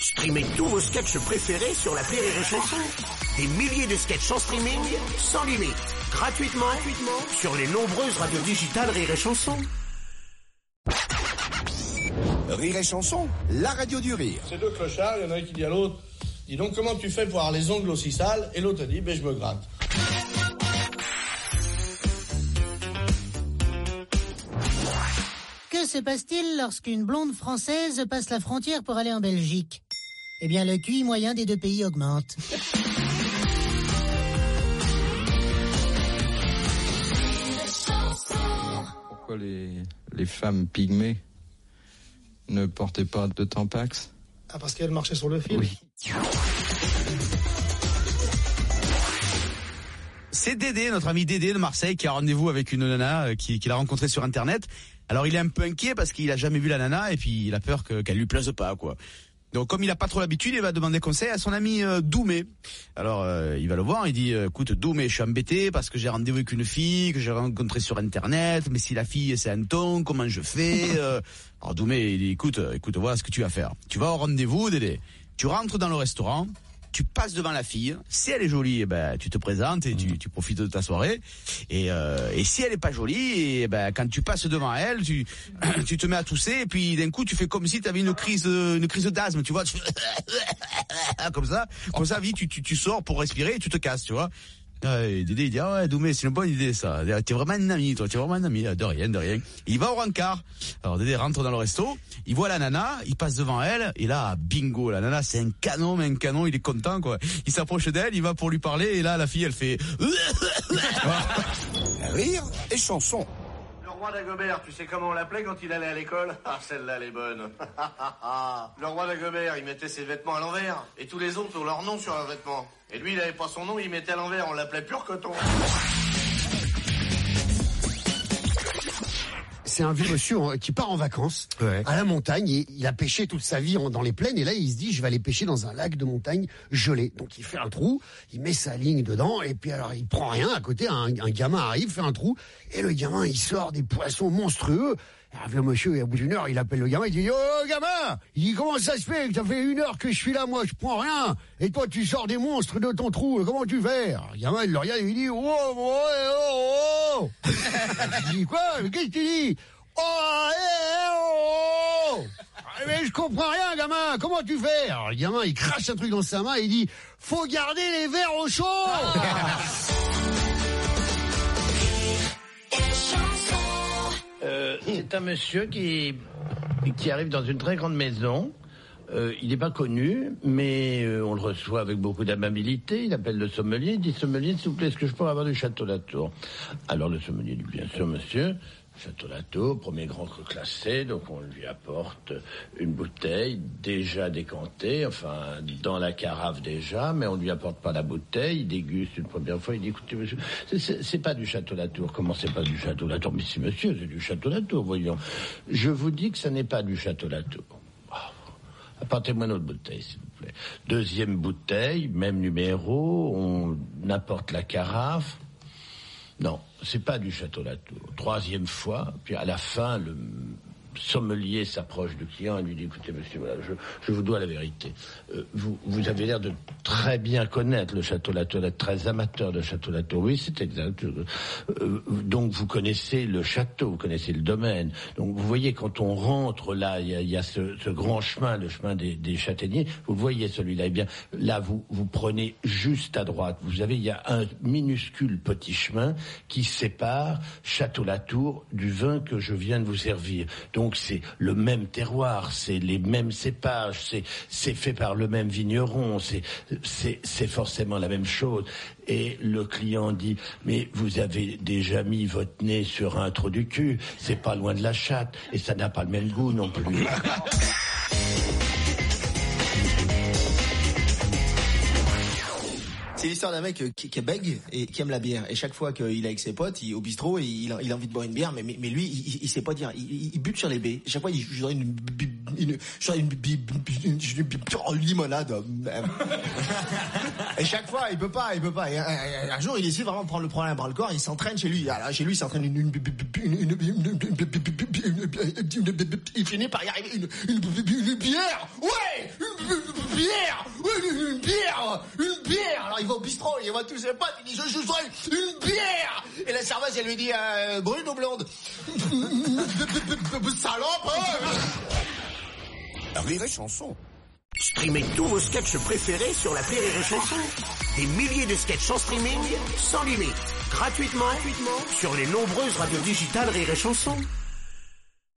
Streamez tous vos sketchs préférés sur la Rire et Chanson. Des milliers de sketchs en streaming, sans limite, gratuitement, gratuitement sur les nombreuses radios digitales Rire et Chanson. Rire et chanson, la radio du rire. Ces deux clochards, il y en a un qui dit à l'autre, dis donc comment tu fais pour avoir les ongles aussi sales? Et l'autre dit, ben je me gratte. Que se passe-t-il lorsqu'une blonde française passe la frontière pour aller en Belgique? Eh bien, le QI moyen des deux pays augmente. Pourquoi les, les femmes pygmées ne portaient pas de tampax? Ah, parce qu'elle marchait sur le fil Oui. C'est Dédé, notre ami Dédé de Marseille, qui a rendez-vous avec une nana euh, qui- qu'il a rencontrée sur Internet. Alors il est un peu inquiet parce qu'il a jamais vu la nana et puis il a peur que- qu'elle lui plaise pas, quoi. Donc comme il a pas trop l'habitude, il va demander conseil à son ami euh, Doumé. Alors euh, il va le voir, il dit euh, écoute Doumé, je suis embêté parce que j'ai rendez-vous avec une fille que j'ai rencontrée sur internet, mais si la fille c'est un ton, comment je fais euh Alors Doumé il dit écoute, écoute, voilà ce que tu vas faire. Tu vas au rendez-vous Dédé. Tu rentres dans le restaurant, tu passes devant la fille. Si elle est jolie, eh ben tu te présentes et tu, tu profites de ta soirée. Et, euh, et si elle est pas jolie, eh ben quand tu passes devant elle, tu tu te mets à tousser et puis d'un coup tu fais comme si tu avais une crise une crise d'asthme, tu vois, tu fais comme ça, comme ça, vite tu, tu tu sors pour respirer et tu te casses, tu vois. Ah, Dédé il dit ah ouais Doumé c'est une bonne idée ça. T'es vraiment un ami toi t'es vraiment un ami Ah, de rien de rien. Il va au rencard. Alors Dédé rentre dans le resto. Il voit la nana il passe devant elle et là bingo la nana c'est un canon mais un canon il est content quoi. Il s'approche d'elle il va pour lui parler et là la fille elle fait Rire et chanson. Le roi d'Agobert, tu sais comment on l'appelait quand il allait à l'école? Ah, celle-là, elle est bonne. le roi d'Agobert, il mettait ses vêtements à l'envers. Et tous les autres ont leur nom sur leurs vêtements. Et lui, il avait pas son nom, il mettait à l'envers. On l'appelait pur coton. C'est un vieux monsieur qui part en vacances à la montagne et il a pêché toute sa vie en- dans les plaines et là il se dit je vais aller pêcher dans un lac de montagne gelé. Donc il fait un trou, il met sa ligne dedans et puis alors il prend rien à côté un, un gamin arrive fait un trou et le gamin il sort des poissons monstrueux. Un vieux monsieur et au bout d'une heure il appelle le gamin il dit oh gamin il dit comment ça se fait? Que ça fait une heure que je suis là moi je prends rien et toi tu sors des monstres de ton trou comment tu fais? Le gamin il le regarde il dit oh oh oh oh tu dis quoi? Qu'est-ce que tu dis? Oh, eh, oh, oh. Ah, Mais je comprends rien, gamin. Comment tu fais? Alors le gamin, il crache un truc dans sa main et il dit Faut garder les verres au chaud. c'est un monsieur qui, qui arrive dans une très grande maison. Euh, il n'est pas connu, mais euh, on le reçoit avec beaucoup d'amabilité. Il appelle le sommelier, il dit sommelier, s'il vous plaît, est-ce que je peux avoir du château Latour Alors le sommelier dit bien sûr, monsieur. Château Latour, premier grand cru classé, donc on lui apporte une bouteille déjà décantée, enfin dans la carafe déjà, mais on lui apporte pas la bouteille, il déguste une première fois, il dit écoutez monsieur, c'est- pas du Château Latour, comment c'est pas du Château Latour Mais si monsieur, c'est du Château Latour, voyons. Je vous dis que ça n'est pas du Château Latour. Ah, Apportez-moi une autre bouteille, s'il vous plaît. Deuxième bouteille, même numéro, on apporte la carafe. Non, c'est pas du Château Latour. Troisième fois, puis à la fin, le sommelier s'approche du client et lui dit écoutez monsieur voilà je, vous dois la vérité. Euh, vous vous avez l'air de très bien connaître le château Latour d'être très amateur de château Latour oui c'est exact. Euh, donc vous connaissez le château vous connaissez le domaine. Donc vous voyez quand on rentre là il y a, ce, grand chemin le chemin des, châtaigniers vous voyez celui-là. Eh bien là vous vous prenez juste à droite. Vous avez il y a un minuscule petit chemin qui sépare château Latour du vin que je viens de vous servir. Donc c'est le même terroir, c'est les mêmes cépages, c'est c'est fait par le même vigneron, c'est c'est c'est forcément la même chose. Et le client dit mais vous avez déjà mis votre nez sur un trou du cul, c'est pas loin de la chatte et ça n'a pas le même goût non plus. C'est l'histoire d'un mec euh, qui, qui bègue et qui aime la bière. Et chaque fois qu'il est avec ses potes, il, au bistrot, il, a, il a envie de boire une bière, mais, mais, mais lui, il, sait pas dire. Il, il- bute sur les baies. Chaque fois, il voudrais une, une, une, limonade. Et chaque fois, il peut pas, il peut pas. Et un, jour, il décide vraiment de prendre le problème bras le corps. Il s'entraîne chez lui. Alors, chez lui, il s'entraîne une, une, une, une, une- une- il finit par y arriver une, une, une bière. Ouais, une, bière une, une bière Une bière Alors il va au bistrot, il voit tous ses potes, il dit je, je une bière Et la serveuse, elle lui dit euh, brune ou blonde Salope hein Rire et chanson. Streamez tous vos sketchs préférés sur la Rire et Chanson. Des milliers de sketchs en streaming, sans limite, gratuitement, gratuitement sur les nombreuses radios digitales Rire et Chanson.